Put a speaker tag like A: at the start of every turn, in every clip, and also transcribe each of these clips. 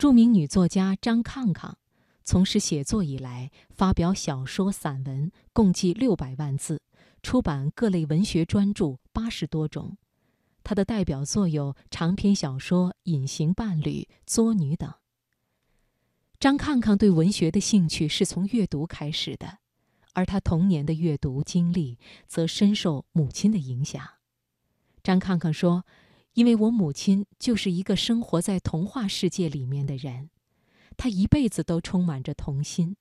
A: 著名女作家张抗抗，从事写作以来，发表小说、散文共计六百万字，出版各类文学专著八十多种。她的代表作有长篇小说《隐形伴侣》《作女》等。张抗抗对文学的兴趣是从阅读开始的，而她童年的阅读经历则深受母亲的影响。张抗抗说。因为我母亲就是一个生活在童话世界里面的人，她一辈子都充满着童心，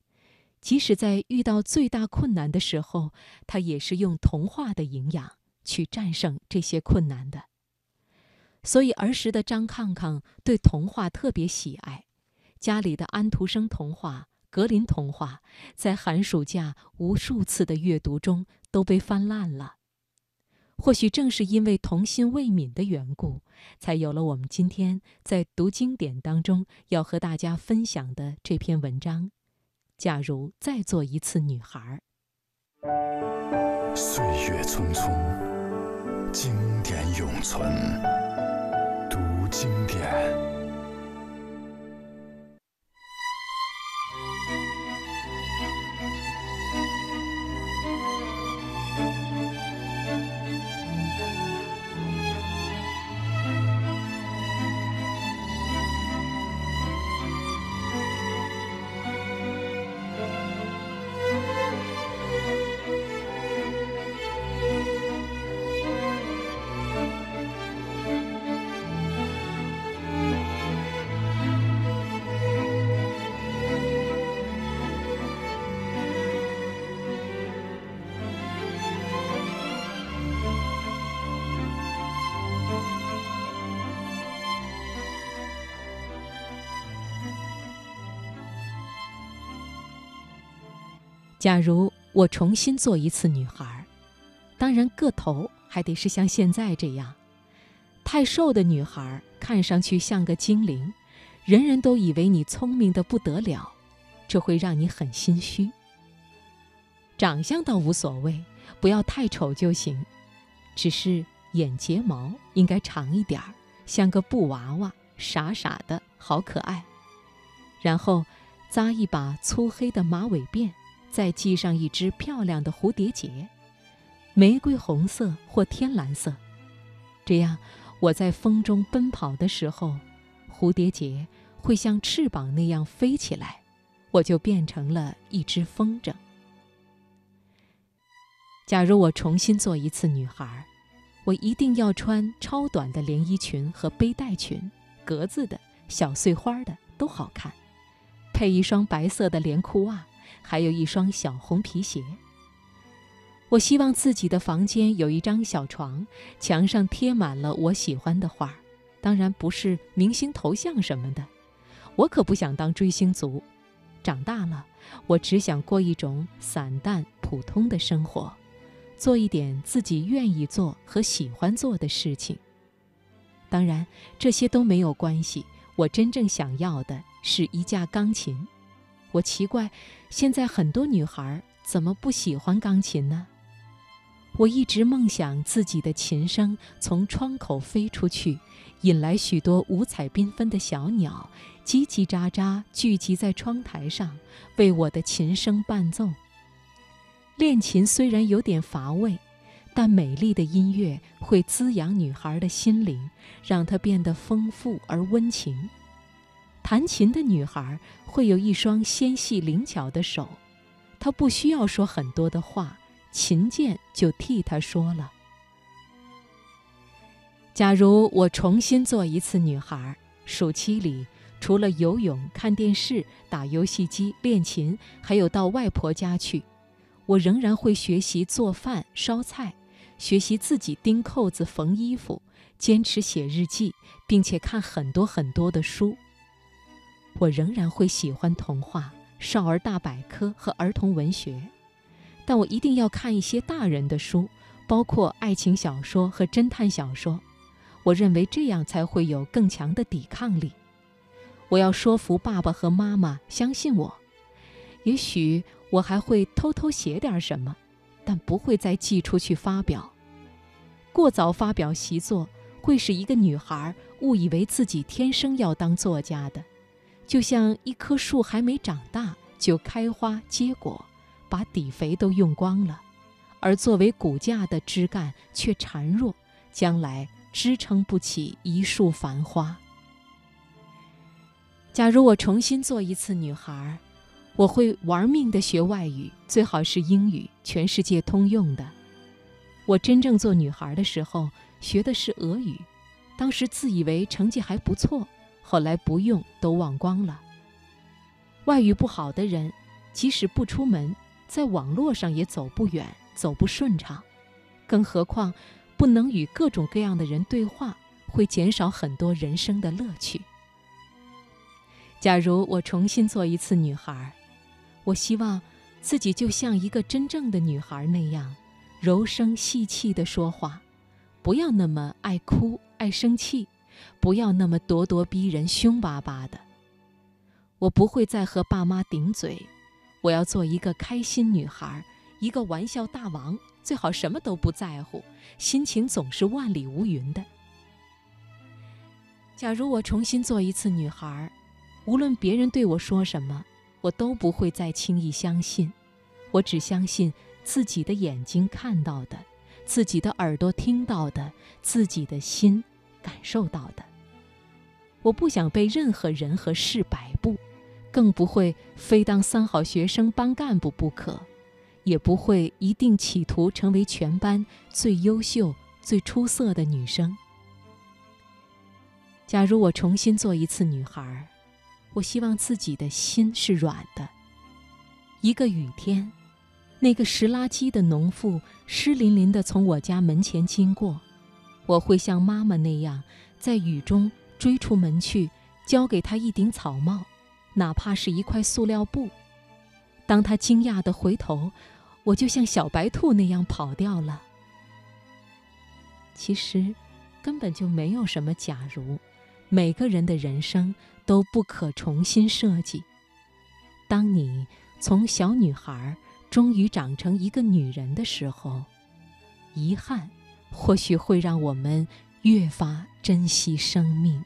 A: 即使在遇到最大困难的时候，她也是用童话的营养去战胜这些困难的。所以儿时的张抗抗对童话特别喜爱，家里的安徒生童话、格林童话，在寒暑假无数次的阅读中都被翻烂了。或许正是因为童心未泯的缘故，才有了我们今天在读经典当中要和大家分享的这篇文章。假如再做一次女孩。
B: 岁月匆匆，经典永存。读经典。
A: 假如我重新做一次女孩，当然个头还得是像现在这样。太瘦的女孩看上去像个精灵，人人都以为你聪明的不得了，这会让你很心虚。长相倒无所谓，不要太丑就行，只是眼睫毛应该长一点儿，像个布娃娃，傻傻的好可爱。然后扎一把粗黑的马尾辫。再系上一只漂亮的蝴蝶结，玫瑰红色或天蓝色，这样我在风中奔跑的时候，蝴蝶结会像翅膀那样飞起来，我就变成了一只风筝。假如我重新做一次女孩，我一定要穿超短的连衣裙和背带裙，格子的、小碎花的都好看，配一双白色的连裤袜。还有一双小红皮鞋。我希望自己的房间有一张小床，墙上贴满了我喜欢的画，当然不是明星头像什么的。我可不想当追星族。长大了，我只想过一种散淡普通的生活，做一点自己愿意做和喜欢做的事情。当然，这些都没有关系。我真正想要的是一架钢琴。我奇怪，现在很多女孩怎么不喜欢钢琴呢？我一直梦想自己的琴声从窗口飞出去，引来许多五彩缤纷的小鸟，叽叽喳喳聚集在窗台上，为我的琴声伴奏。练琴虽然有点乏味，但美丽的音乐会滋养女孩的心灵，让她变得丰富而温情。弹琴的女孩会有一双纤细灵巧的手，她不需要说很多的话，琴键就替她说了。假如我重新做一次女孩，暑期里除了游泳、看电视、打游戏机、练琴，还有到外婆家去，我仍然会学习做饭、烧菜，学习自己钉扣子、缝衣服，坚持写日记，并且看很多很多的书。我仍然会喜欢童话、少儿大百科和儿童文学，但我一定要看一些大人的书，包括爱情小说和侦探小说。我认为这样才会有更强的抵抗力。我要说服爸爸和妈妈相信我。也许我还会偷偷写点什么，但不会再寄出去发表。过早发表习作，会使一个女孩误以为自己天生要当作家的。就像一棵树还没长大就开花结果，把底肥都用光了，而作为骨架的枝干却孱弱，将来支撑不起一树繁花。假如我重新做一次女孩，我会玩命的学外语，最好是英语，全世界通用的。我真正做女孩的时候，学的是俄语，当时自以为成绩还不错，后来不用都忘光了。外语不好的人，即使不出门，在网络上也走不远，走不顺畅，更何况不能与各种各样的人对话，会减少很多人生的乐趣。假如我重新做一次女孩，我希望自己就像一个真正的女孩那样。柔声细气地说话，不要那么爱哭爱生气，不要那么咄咄逼人凶巴巴的。我不会再和爸妈顶嘴，我要做一个开心女孩，一个玩笑大王，最好什么都不在乎，心情总是万里无云的。假如我重新做一次女孩，无论别人对我说什么，我都不会再轻易相信，我只相信。自己的眼睛看到的，自己的耳朵听到的，自己的心感受到的。我不想被任何人和事摆布，更不会非当三好学生、班干部不可，也不会一定企图成为全班最优秀、最出色的女生。假如我重新做一次女孩，我希望自己的心是软的。一个雨天。那个拾垃圾的农妇湿淋淋地从我家门前经过，我会像妈妈那样，在雨中追出门去，交给她一顶草帽，哪怕是一块塑料布。当她惊讶地回头，我就像小白兔那样跑掉了。其实，根本就没有什么假如，每个人的人生都不可重新设计。当你从小女孩。终于长成一个女人的时候，遗憾或许会让我们越发珍惜生命。